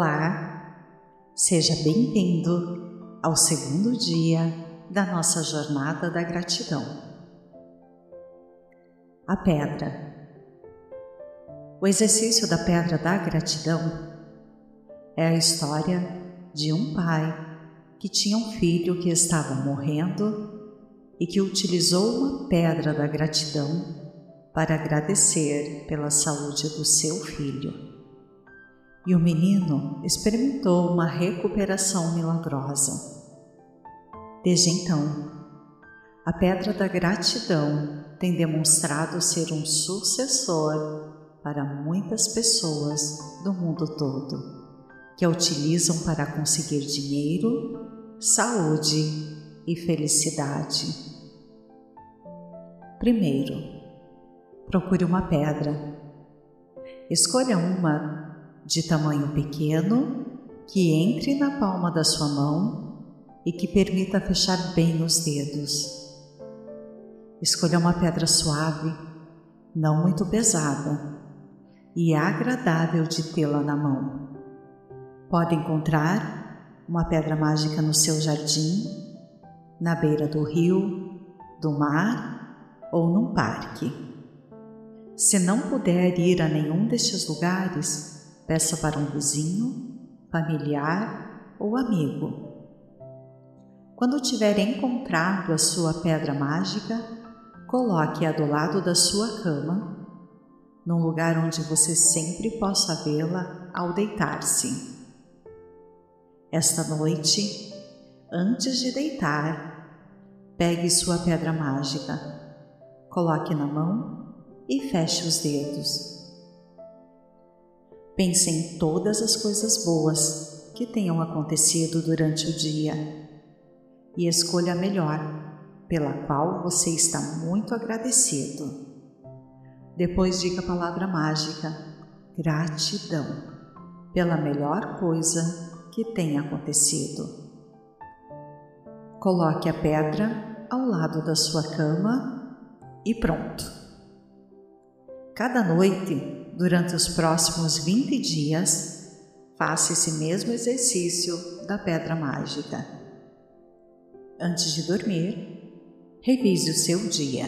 Olá, seja bem-vindo ao segundo dia da nossa jornada da gratidão. A pedra. O exercício da pedra da gratidão é a história de um pai que tinha um filho que estava morrendo e que utilizou uma pedra da gratidão para agradecer pela saúde do seu filho e o menino experimentou uma recuperação milagrosa. Desde então, a pedra da gratidão tem demonstrado ser um sucessor para muitas pessoas do mundo todo, que a utilizam para conseguir dinheiro, saúde e felicidade. Primeiro, procure uma pedra. Escolha uma de tamanho pequeno que entre na palma da sua mão e que permita fechar bem os dedos. Escolha uma pedra suave, não muito pesada e agradável de tê-la na mão. Pode encontrar uma pedra mágica no seu jardim, na beira do rio, do mar ou num parque. Se não puder ir a nenhum destes lugares, Peça para um vizinho, familiar ou amigo. Quando tiver encontrado a sua pedra mágica, coloque-a do lado da sua cama, num lugar onde você sempre possa vê-la ao deitar-se. Esta noite, antes de deitar, pegue sua pedra mágica, coloque na mão e feche os dedos. Pense em todas as coisas boas que tenham acontecido durante o dia e escolha a melhor, pela qual você está muito agradecido. Depois diga a palavra mágica: gratidão, pela melhor coisa que tenha acontecido. Coloque a pedra ao lado da sua cama e pronto. Cada noite durante os próximos 20 dias, faça esse mesmo exercício da pedra mágica. Antes de dormir, revise o seu dia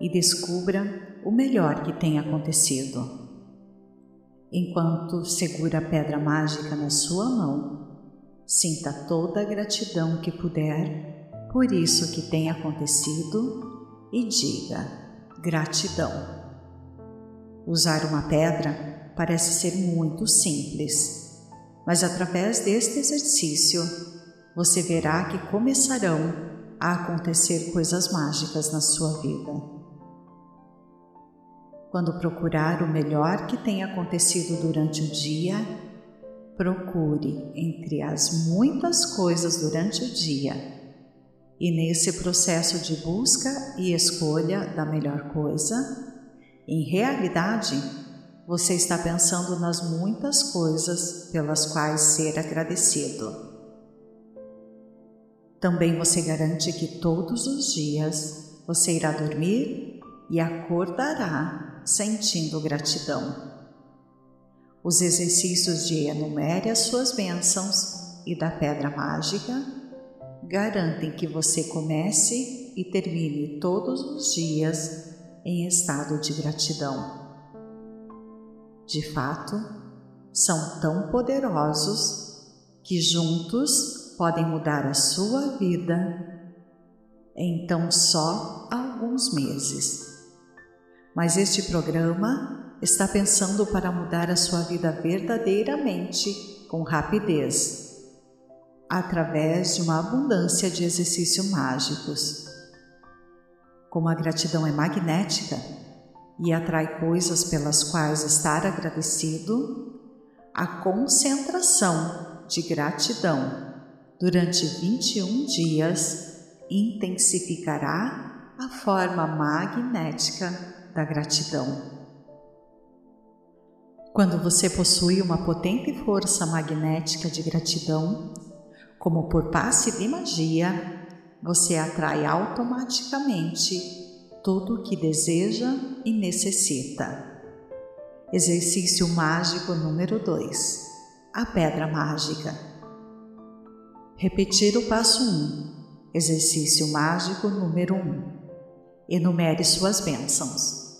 e descubra o melhor que tem acontecido. Enquanto segura a pedra mágica na sua mão, sinta toda a gratidão que puder por isso que tem acontecido e diga gratidão. Usar uma pedra parece ser muito simples, mas através deste exercício você verá que começarão a acontecer coisas mágicas na sua vida. Quando procurar o melhor que tenha acontecido durante o dia, procure entre as muitas coisas durante o dia. E nesse processo de busca e escolha da melhor coisa, em realidade, você está pensando nas muitas coisas pelas quais ser agradecido. Também você garante que todos os dias você irá dormir e acordará sentindo gratidão. Os exercícios de enumere as suas bênçãos e da pedra mágica garantem que você comece e termine todos os dias em estado de gratidão. De fato, são tão poderosos que juntos podem mudar a sua vida em tão só alguns meses. Mas este programa está pensando para mudar a sua vida verdadeiramente com rapidez, através de uma abundância de exercícios mágicos como a gratidão é magnética e atrai coisas pelas quais estar agradecido, a concentração de gratidão durante 21 dias intensificará a forma magnética da gratidão. Quando você possui uma potente força magnética de gratidão, como por passe de magia, você atrai automaticamente tudo o que deseja e necessita. Exercício mágico número 2. a pedra mágica. Repetir o passo 1, um, exercício mágico número 1. Um. Enumere suas bênçãos.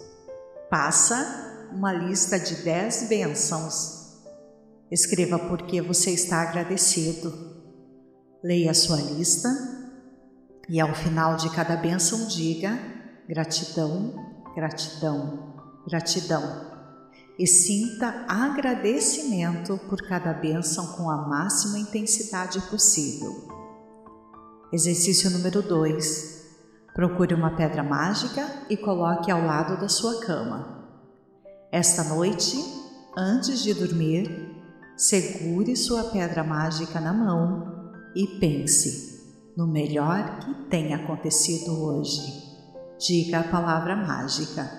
Passa uma lista de 10 bênçãos. Escreva por que você está agradecido. Leia sua lista e ao final de cada bênção diga gratidão, gratidão, gratidão e sinta agradecimento por cada bênção com a máxima intensidade possível. Exercício número 2. Procure uma pedra mágica e coloque ao lado da sua cama. Esta noite, antes de dormir, segure sua pedra mágica na mão e pense no melhor que tenha acontecido hoje. Diga a palavra mágica: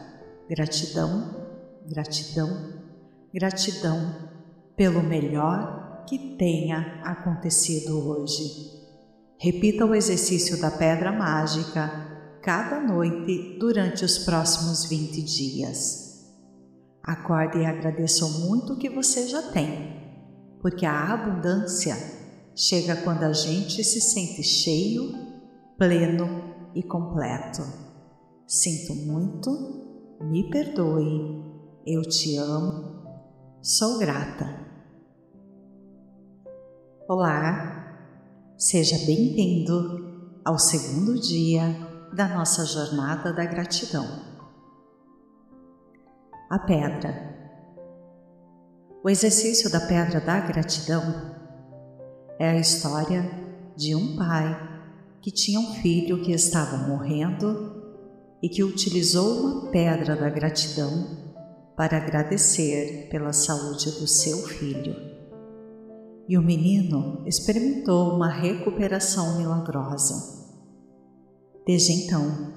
gratidão gratidão, gratidão pelo melhor que tenha acontecido hoje. Repita o exercício da pedra mágica cada noite durante os próximos 20 dias. Acorde e agradeça muito o que você já tem, porque a abundância chega quando a gente se sente cheio, pleno e completo. Sinto muito, me perdoe eu te amo, sou grata. Olá, seja bem-vindo ao segundo dia da nossa jornada da gratidão. A pedra. O exercício da pedra da gratidão é a história de um pai que tinha um filho que estava morrendo e que utilizou uma pedra da gratidão para agradecer pela saúde do seu filho. E o menino experimentou uma recuperação milagrosa. Desde então,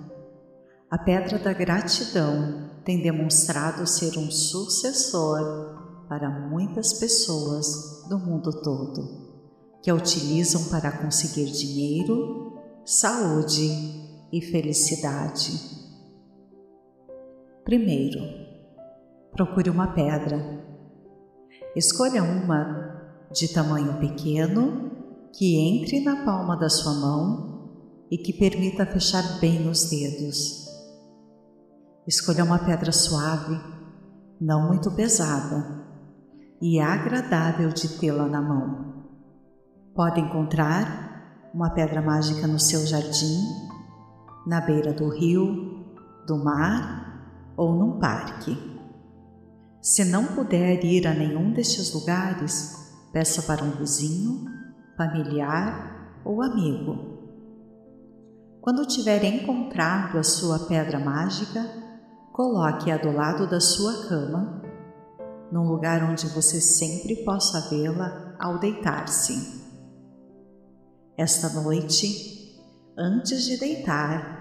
a pedra da gratidão tem demonstrado ser um sucessor para muitas pessoas do mundo todo, que a utilizam para conseguir dinheiro, saúde e felicidade. Primeiro, procure uma pedra. Escolha uma de tamanho pequeno que entre na palma da sua mão e que permita fechar bem os dedos. Escolha uma pedra suave, não muito pesada e agradável de tê-la na mão. Pode encontrar uma pedra mágica no seu jardim, na beira do rio, do mar ou num parque. Se não puder ir a nenhum destes lugares, peça para um vizinho, familiar ou amigo. Quando tiver encontrado a sua pedra mágica, coloque-a do lado da sua cama, num lugar onde você sempre possa vê-la ao deitar-se. Esta noite, antes de deitar,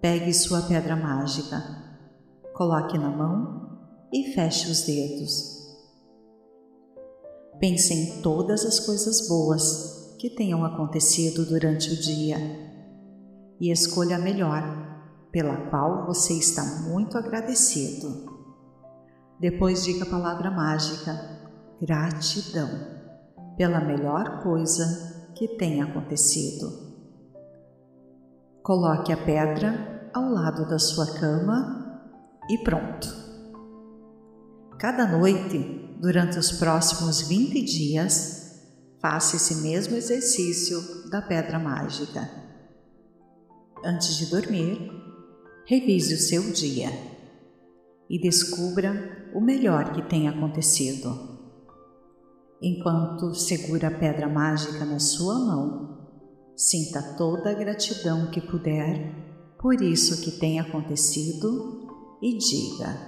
pegue sua pedra mágica, coloque na mão e feche os dedos. Pense em todas as coisas boas que tenham acontecido durante o dia e escolha a melhor, pela qual você está muito agradecido. Depois diga a palavra mágica gratidão pela melhor coisa que tenha acontecido. Coloque a pedra ao lado da sua cama e pronto. Cada noite, durante os próximos 20 dias, faça esse mesmo exercício da pedra mágica. Antes de dormir, revise o seu dia e descubra o melhor que tem acontecido. Enquanto segura a pedra mágica na sua mão, sinta toda a gratidão que puder por isso que tem acontecido e diga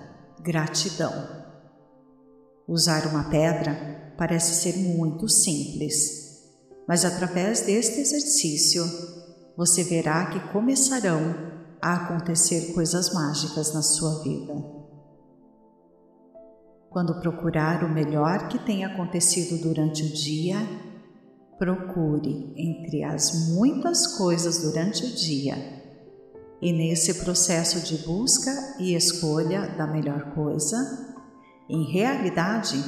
gratidão. Usar uma pedra parece ser muito simples, mas através deste exercício você verá que começarão a acontecer coisas mágicas na sua vida. Quando procurar o melhor que tenha acontecido durante o dia, procure entre as muitas coisas durante o dia. E nesse processo de busca e escolha da melhor coisa, em realidade,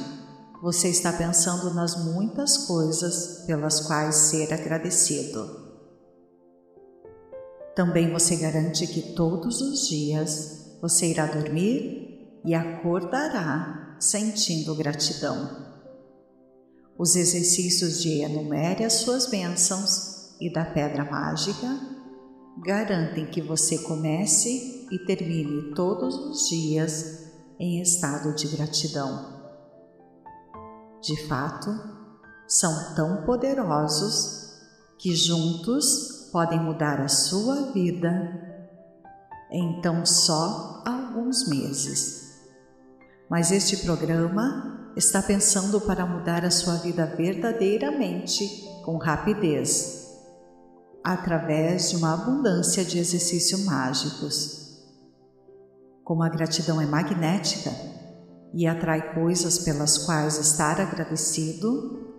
você está pensando nas muitas coisas pelas quais ser agradecido. Também você garante que todos os dias você irá dormir e acordará sentindo gratidão. Os exercícios de enumere as suas bênçãos e da pedra mágica garantem que você comece e termine todos os dias em estado de gratidão. De fato, são tão poderosos que juntos podem mudar a sua vida em tão só alguns meses. Mas este programa está pensando para mudar a sua vida verdadeiramente com rapidez, através de uma abundância de exercícios mágicos. Como a gratidão é magnética, e atrai coisas pelas quais estar agradecido,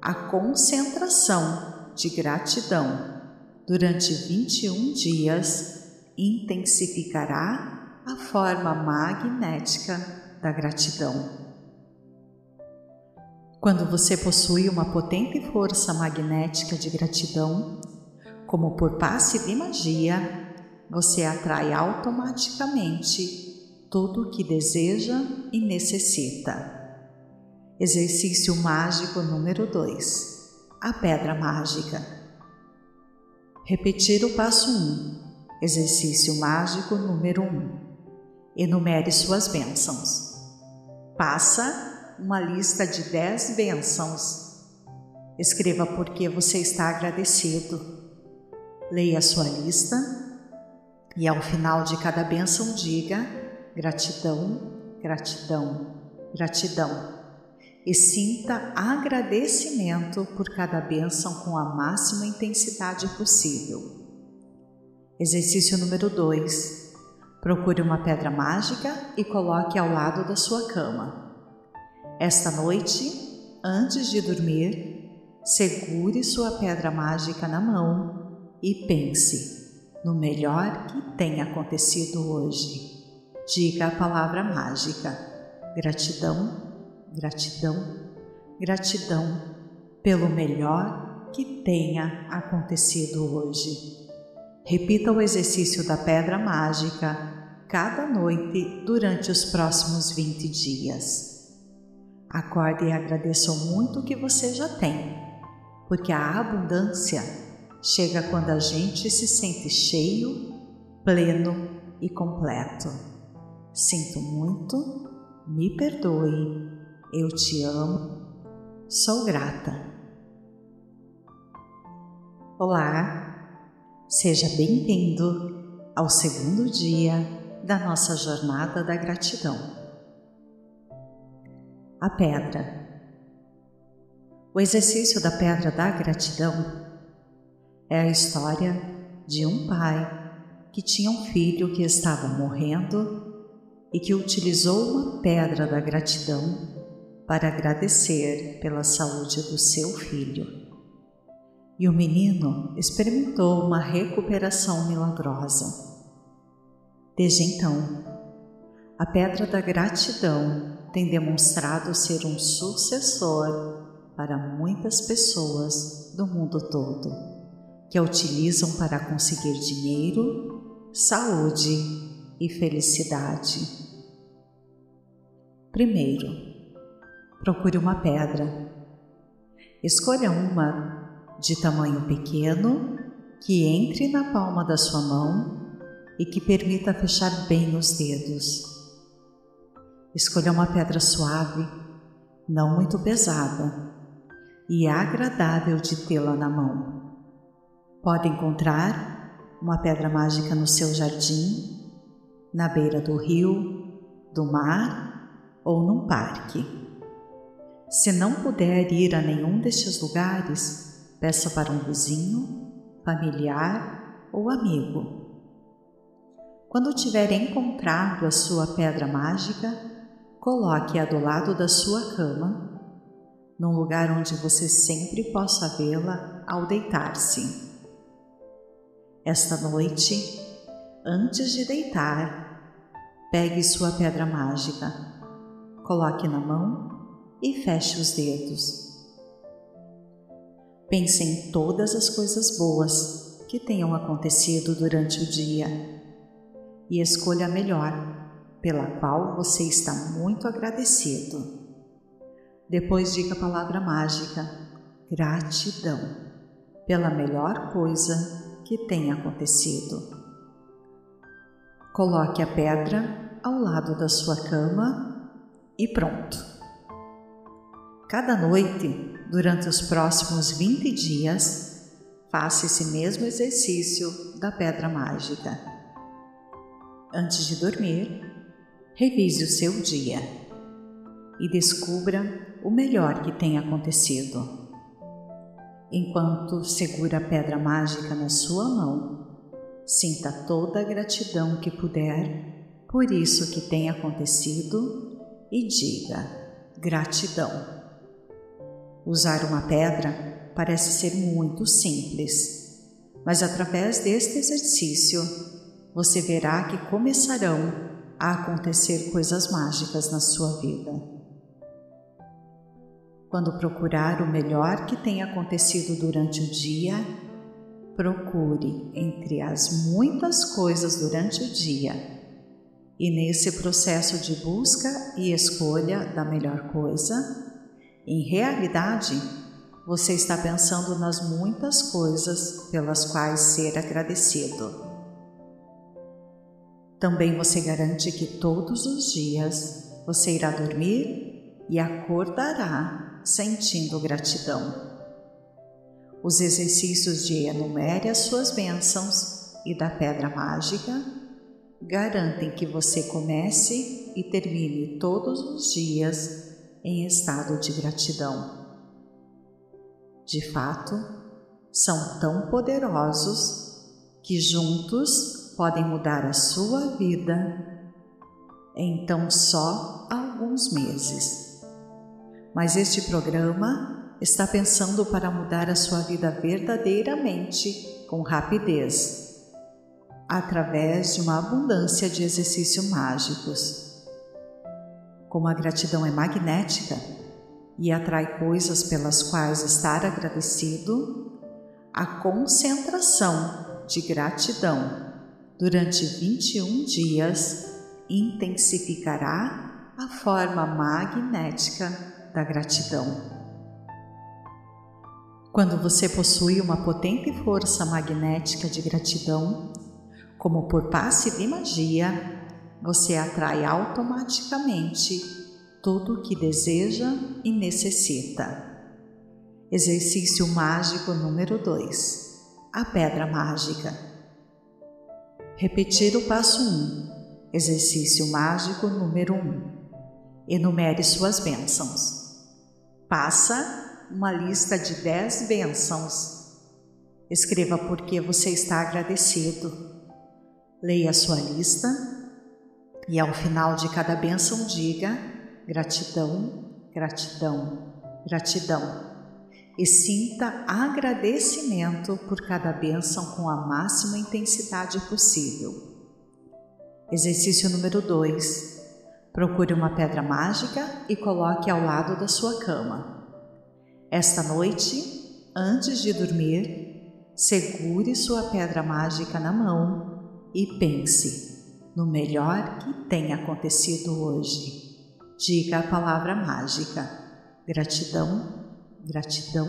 a concentração de gratidão durante 21 dias intensificará a forma magnética da gratidão. Quando você possui uma potente força magnética de gratidão, como por passe de magia, você atrai automaticamente tudo o que deseja e necessita. Exercício mágico número 2: A pedra mágica. Repetir o passo 1. Um. Exercício mágico número 1. Um. Enumere suas bênçãos. Passa uma lista de 10 bênçãos. Escreva por que você está agradecido. Leia a sua lista e ao final de cada bênção diga gratidão, gratidão, gratidão. E sinta agradecimento por cada bênção com a máxima intensidade possível. Exercício número 2. Procure uma pedra mágica e coloque ao lado da sua cama. Esta noite, antes de dormir, segure sua pedra mágica na mão e pense no melhor que tenha acontecido hoje. Diga a palavra mágica: gratidão, gratidão, gratidão pelo melhor que tenha acontecido hoje. Repita o exercício da pedra mágica cada noite durante os próximos 20 dias. Acorde e agradeça muito o que você já tem, porque a abundância chega quando a gente se sente cheio, pleno e completo. Sinto muito, me perdoe, eu te amo, sou grata. Olá, seja bem-vindo ao segundo dia da nossa jornada da gratidão. A pedra. O exercício da pedra da gratidão é a história de um pai que tinha um filho que estava morrendo e que utilizou uma pedra da gratidão para agradecer pela saúde do seu filho. E o menino experimentou uma recuperação milagrosa. Desde então, a pedra da gratidão tem demonstrado ser um sucessor para muitas pessoas do mundo todo, que a utilizam para conseguir dinheiro, saúde e felicidade. Primeiro, procure uma pedra. Escolha uma de tamanho pequeno que entre na palma da sua mão e que permita fechar bem os dedos. Escolha uma pedra suave, não muito pesada e agradável de tê-la na mão. Pode encontrar uma pedra mágica no seu jardim na beira do rio, do mar ou num parque. Se não puder ir a nenhum destes lugares, peça para um vizinho, familiar ou amigo. Quando tiver encontrado a sua pedra mágica, coloque-a do lado da sua cama, num lugar onde você sempre possa vê-la ao deitar-se. Esta noite, antes de deitar, pegue sua pedra mágica, coloque na mão e feche os dedos. Pense em todas as coisas boas que tenham acontecido durante o dia e escolha a melhor, pela qual você está muito agradecido. Depois diga a palavra mágica: gratidão, pela melhor coisa que tenha acontecido. Coloque a pedra ao lado da sua cama e pronto. Cada noite, durante os próximos 20 dias, faça esse mesmo exercício da pedra mágica. Antes de dormir, revise o seu dia e descubra o melhor que tem acontecido. Enquanto segura a pedra mágica na sua mão, Sinta toda a gratidão que puder por isso que tem acontecido e diga gratidão. Usar uma pedra parece ser muito simples, mas através deste exercício você verá que começarão a acontecer coisas mágicas na sua vida. Quando procurar o melhor que tem acontecido durante o dia, Procure entre as muitas coisas durante o dia e nesse processo de busca e escolha da melhor coisa, em realidade, você está pensando nas muitas coisas pelas quais ser agradecido. Também você garante que todos os dias você irá dormir e acordará sentindo gratidão. Os exercícios de enumere as suas bênçãos e da pedra mágica garantem que você comece e termine todos os dias em estado de gratidão. De fato, são tão poderosos que juntos podem mudar a sua vida em tão só alguns meses. Mas este programa está pensando para mudar a sua vida verdadeiramente, com rapidez, através de uma abundância de exercícios mágicos. Como a gratidão é magnética e atrai coisas pelas quais estar agradecido, a concentração de gratidão durante 21 dias intensificará a forma magnética da gratidão. Quando você possui uma potente força magnética de gratidão, como por passe de magia, você atrai automaticamente tudo o que deseja e necessita. Exercício mágico número 2: A pedra mágica. Repetir o passo 1. Um. Exercício mágico número 1. Um. Enumere suas bênçãos. Passa uma lista de dez bênçãos. Escreva por que você está agradecido. Leia sua lista e ao final de cada bênção diga gratidão, gratidão, gratidão. E sinta agradecimento por cada bênção com a máxima intensidade possível. Exercício número 2. Procure uma pedra mágica e coloque ao lado da sua cama. Esta noite, antes de dormir, segure sua pedra mágica na mão e pense no melhor que tenha acontecido hoje. Diga a palavra mágica: gratidão, gratidão,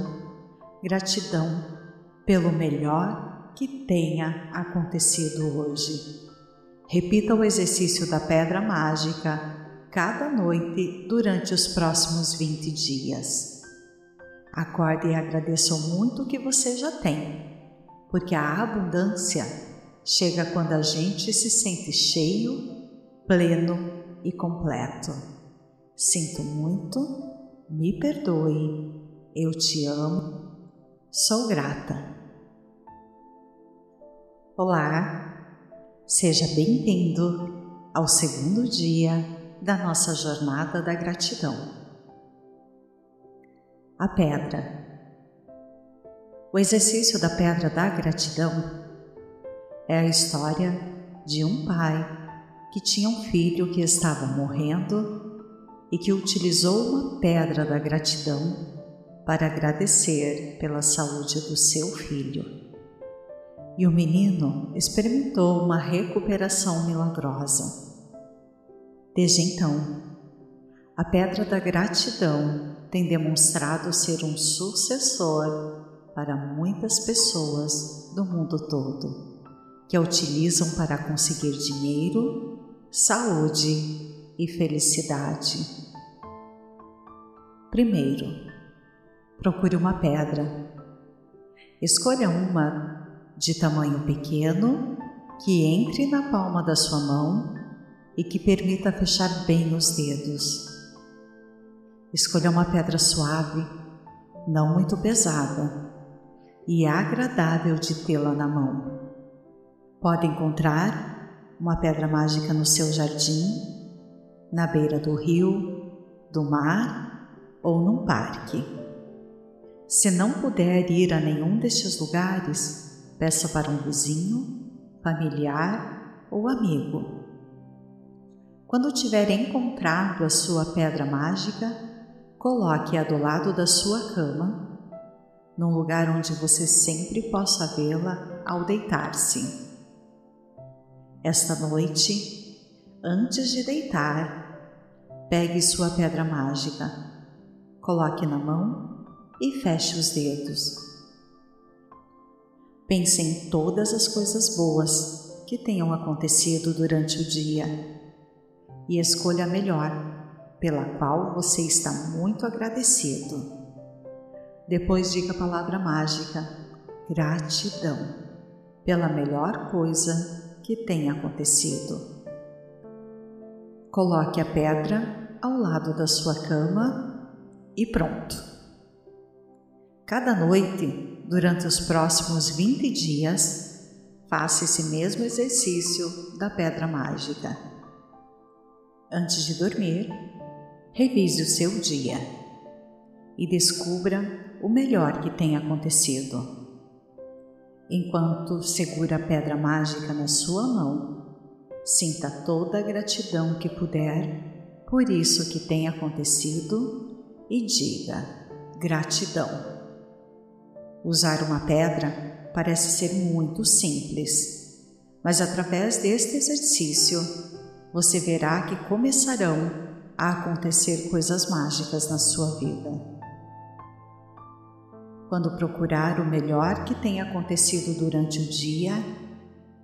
gratidão pelo melhor que tenha acontecido hoje. Repita o exercício da pedra mágica cada noite durante os próximos 20 dias. Acorde e agradeça muito o que você já tem, porque a abundância chega quando a gente se sente cheio, pleno e completo. Sinto muito, me perdoe, eu te amo, sou grata. Olá, seja bem-vindo ao segundo dia da nossa jornada da gratidão a pedra. O exercício da pedra da gratidão é a história de um pai que tinha um filho que estava morrendo e que utilizou uma pedra da gratidão para agradecer pela saúde do seu filho. E o menino experimentou uma recuperação milagrosa. Desde então, a pedra da gratidão tem demonstrado ser um sucessor para muitas pessoas do mundo todo, que a utilizam para conseguir dinheiro, saúde e felicidade. Primeiro, procure uma pedra. Escolha uma de tamanho pequeno que entre na palma da sua mão e que permita fechar bem os dedos. Escolha uma pedra suave, não muito pesada e agradável de tê-la na mão. Pode encontrar uma pedra mágica no seu jardim na beira do rio, do mar ou num parque. Se não puder ir a nenhum destes lugares, peça para um vizinho, familiar ou amigo. Quando tiver encontrado a sua pedra mágica, coloque-a do lado da sua cama, num lugar onde você sempre possa vê-la ao deitar-se. Esta noite, antes de deitar, Pegue sua pedra mágica, coloque na mão e feche os dedos. Pense em todas as coisas boas que tenham acontecido durante o dia e escolha a melhor, pela qual você está muito agradecido. Depois diga a palavra mágica gratidão pela melhor coisa que tenha acontecido. Coloque a pedra ao lado da sua cama e pronto. Cada noite, durante os próximos 20 dias, faça esse mesmo exercício da pedra mágica. Antes de dormir, revise o seu dia e descubra o melhor que tem acontecido. Enquanto segura a pedra mágica na sua mão, sinta toda a gratidão que puder por isso que tem acontecido e diga gratidão. Usar uma pedra parece ser muito simples, mas através deste exercício você verá que começarão a acontecer coisas mágicas na sua vida. Quando procurar o melhor que tem acontecido durante o dia,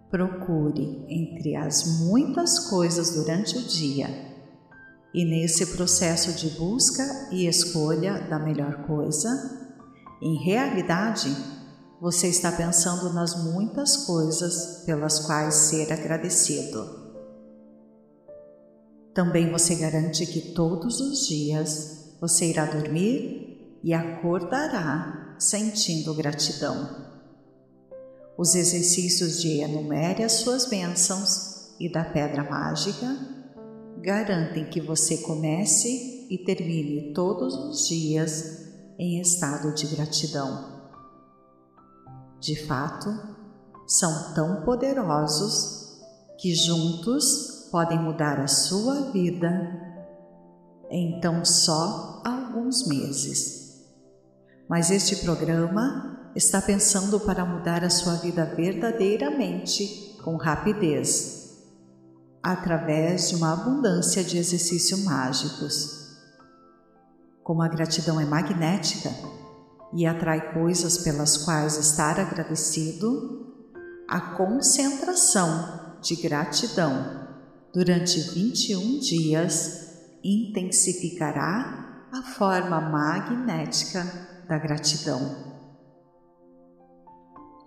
procure entre as muitas coisas durante o dia e nesse processo de busca e escolha da melhor coisa, em realidade, você está pensando nas muitas coisas pelas quais ser agradecido. Também você garante que todos os dias você irá dormir e acordará sentindo gratidão. Os exercícios de enumere as suas bênçãos e da pedra mágica garantem que você comece e termine todos os dias em estado de gratidão. De fato, são tão poderosos que juntos podem mudar a sua vida em tão só alguns meses. Mas este programa está pensando para mudar a sua vida verdadeiramente com rapidez através de uma abundância de exercícios mágicos. Como a gratidão é magnética e atrai coisas pelas quais estar agradecido, a concentração de gratidão durante 21 dias intensificará a forma magnética da gratidão.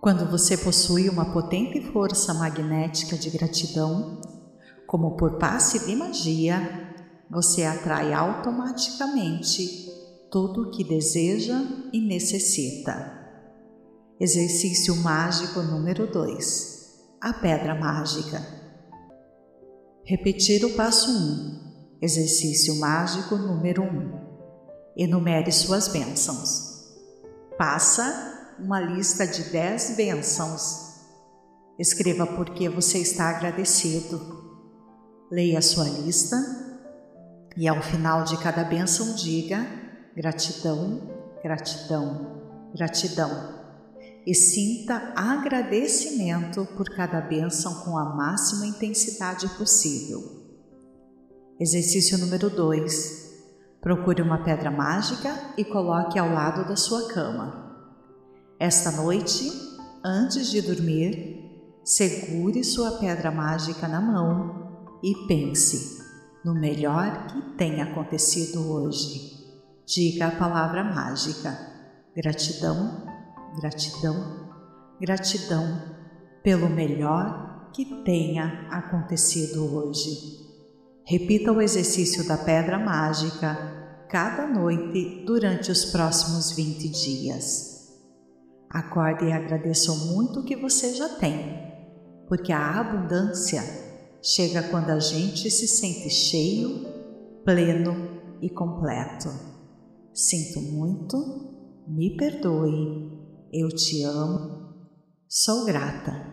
Quando você possui uma potente força magnética de gratidão, como por passe de magia, você atrai automaticamente tudo o que deseja e necessita. Exercício mágico número 2: A pedra mágica. Repetir o passo 1. Um. Exercício mágico número 1. Um. Enumere suas bênçãos. Passa uma lista de 10 bênçãos. Escreva por que você está agradecido Leia a sua lista, E ao final de cada bênção, diga gratidão, gratidão, gratidão. E sinta agradecimento por cada bênção com a máxima intensidade possível. Exercício número 2. Procure uma pedra mágica e coloque ao lado da sua cama. Esta noite, antes de dormir, segure sua pedra mágica na mão e pense no melhor que tenha acontecido hoje. Diga a palavra mágica: gratidão, gratidão, gratidão pelo melhor que tenha acontecido hoje. Repita o exercício da pedra mágica cada noite durante os próximos 20 dias. Acorde e agradeça muito o que você já tem, porque a abundância chega quando a gente se sente cheio, pleno e completo. Sinto muito, me perdoe, eu te amo, sou grata.